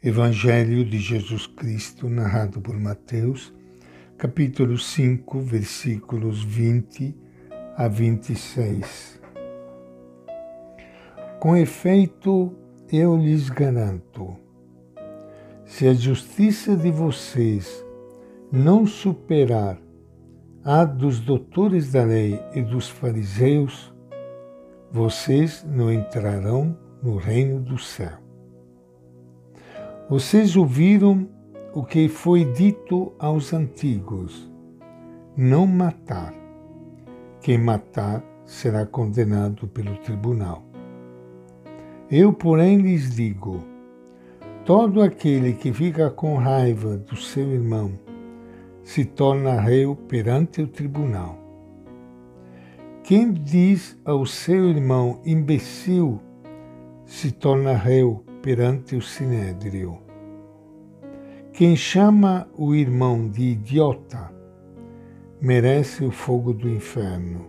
Evangelho de Jesus Cristo, narrado por Mateus, capítulo 5, versículos 20 a 26. Com efeito, eu lhes garanto, se a justiça de vocês não superar a dos doutores da lei e dos fariseus, vocês não entrarão no reino do céu. Vocês ouviram o que foi dito aos antigos: não matar. Quem matar será condenado pelo tribunal. Eu, porém, lhes digo: todo aquele que fica com raiva do seu irmão se torna réu perante o tribunal. Quem diz ao seu irmão imbecil se torna réu perante o sinédrio. Quem chama o irmão de idiota merece o fogo do inferno.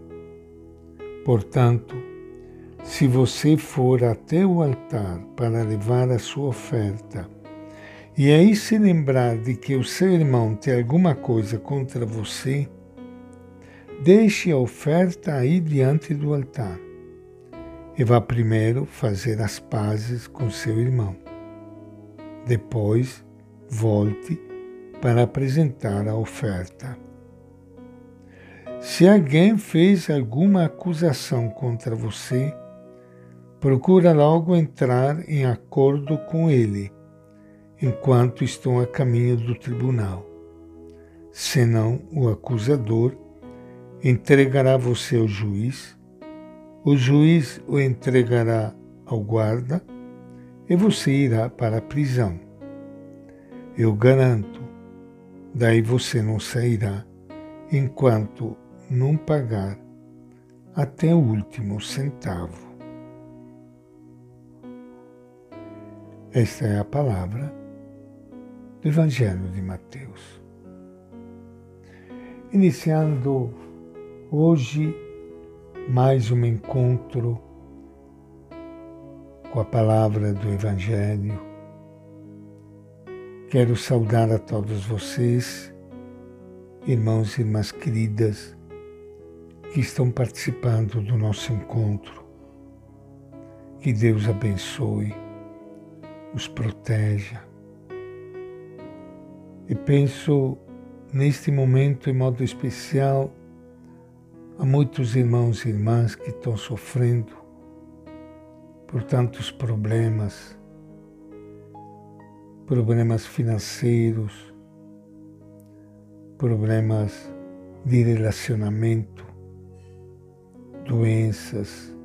Portanto, se você for até o altar para levar a sua oferta, e aí se lembrar de que o seu irmão tem alguma coisa contra você, deixe a oferta aí diante do altar e vá primeiro fazer as pazes com seu irmão. Depois, volte para apresentar a oferta. Se alguém fez alguma acusação contra você, procura logo entrar em acordo com ele, enquanto estão a caminho do tribunal. Senão, o acusador entregará você ao juiz o juiz o entregará ao guarda e você irá para a prisão. Eu garanto, daí você não sairá enquanto não pagar até o último centavo. Esta é a palavra do Evangelho de Mateus. Iniciando hoje mais um encontro com a palavra do Evangelho. Quero saudar a todos vocês, irmãos e irmãs queridas, que estão participando do nosso encontro. Que Deus abençoe, os proteja. E penso neste momento em modo especial Há muitos irmãos e irmãs que estão sofrendo por tantos problemas, problemas financeiros, problemas de relacionamento, doenças,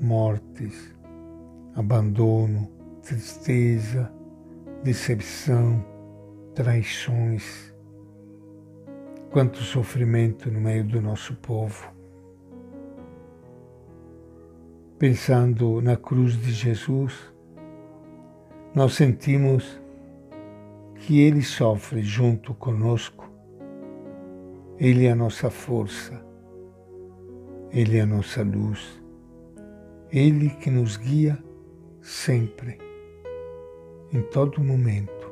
mortes, abandono, tristeza, decepção, traições quanto sofrimento no meio do nosso povo. Pensando na cruz de Jesus, nós sentimos que Ele sofre junto conosco. Ele é a nossa força, Ele é a nossa luz, Ele que nos guia sempre, em todo momento.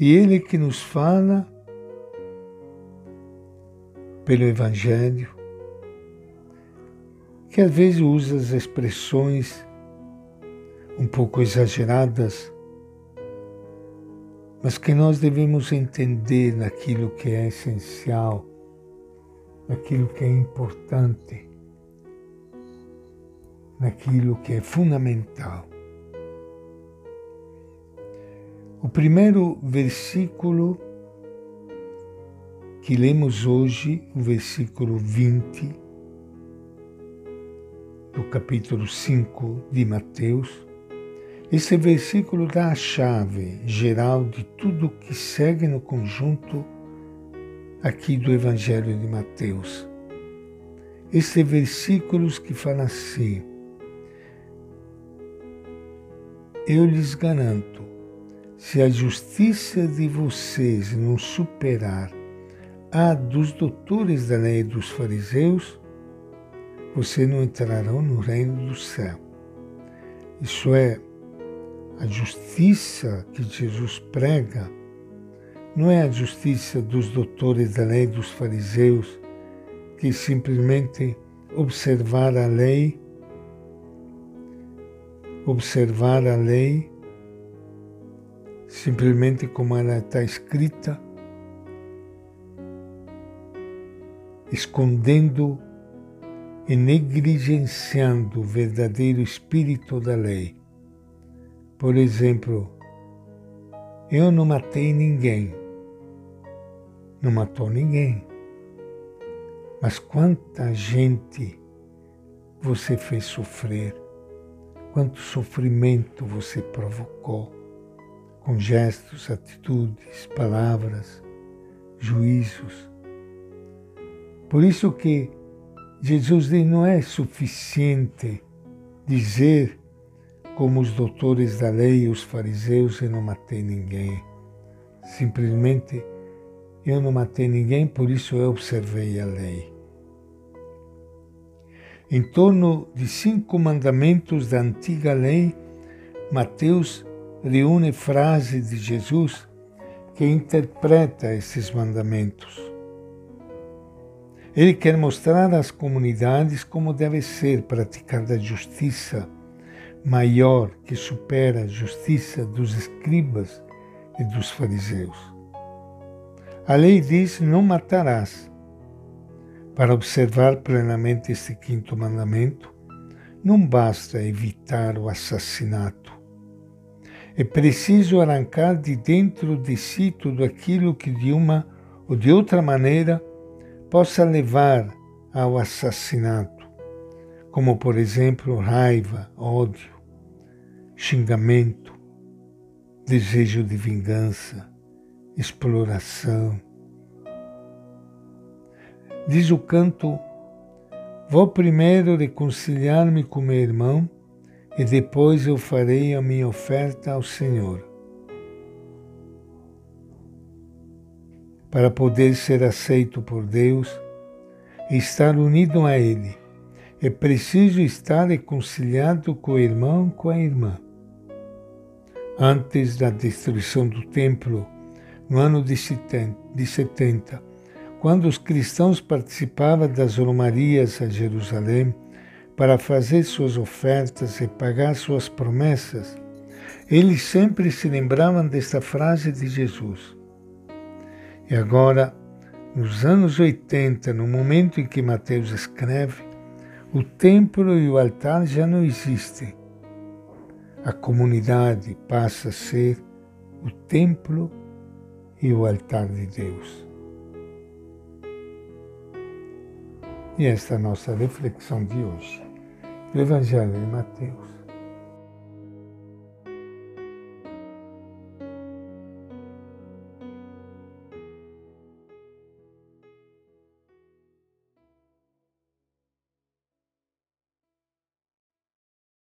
E Ele que nos fala pelo Evangelho, que às vezes usa as expressões um pouco exageradas, mas que nós devemos entender naquilo que é essencial, naquilo que é importante, naquilo que é fundamental. O primeiro versículo que lemos hoje, o versículo 20 do capítulo 5 de Mateus. Esse versículo dá a chave geral de tudo que segue no conjunto aqui do Evangelho de Mateus. Esses versículos que falam assim: Eu lhes garanto, se a justiça de vocês não superar a dos doutores da lei dos fariseus, você não entrarão no reino do céu. Isso é, A justiça que Jesus prega não é a justiça dos doutores da lei, dos fariseus, que simplesmente observar a lei, observar a lei simplesmente como ela está escrita, escondendo e negligenciando o verdadeiro espírito da lei. Por exemplo, eu não matei ninguém, não matou ninguém, mas quanta gente você fez sofrer, quanto sofrimento você provocou com gestos, atitudes, palavras, juízos. Por isso que Jesus não é suficiente dizer, como os doutores da lei e os fariseus, eu não matei ninguém. Simplesmente, eu não matei ninguém, por isso eu observei a lei. Em torno de cinco mandamentos da antiga lei, Mateus reúne frases de Jesus que interpreta esses mandamentos. Ele quer mostrar às comunidades como deve ser praticada a justiça maior que supera a justiça dos escribas e dos fariseus. A lei diz: não matarás. Para observar plenamente este quinto mandamento, não basta evitar o assassinato é preciso arrancar de dentro de si tudo aquilo que de uma ou de outra maneira possa levar ao assassinato, como por exemplo raiva, ódio, xingamento, desejo de vingança, exploração. Diz o canto: Vou primeiro reconciliar-me com meu irmão e depois eu farei a minha oferta ao Senhor. Para poder ser aceito por Deus e estar unido a Ele, é preciso estar reconciliado com o irmão, com a irmã. Antes da destruição do templo, no ano de 70, quando os cristãos participavam das romarias a Jerusalém, para fazer suas ofertas e pagar suas promessas, eles sempre se lembravam desta frase de Jesus. E agora, nos anos 80, no momento em que Mateus escreve, o templo e o altar já não existem. A comunidade passa a ser o templo e o altar de Deus. E esta é a nossa reflexão de hoje do Evangelho de Mateus.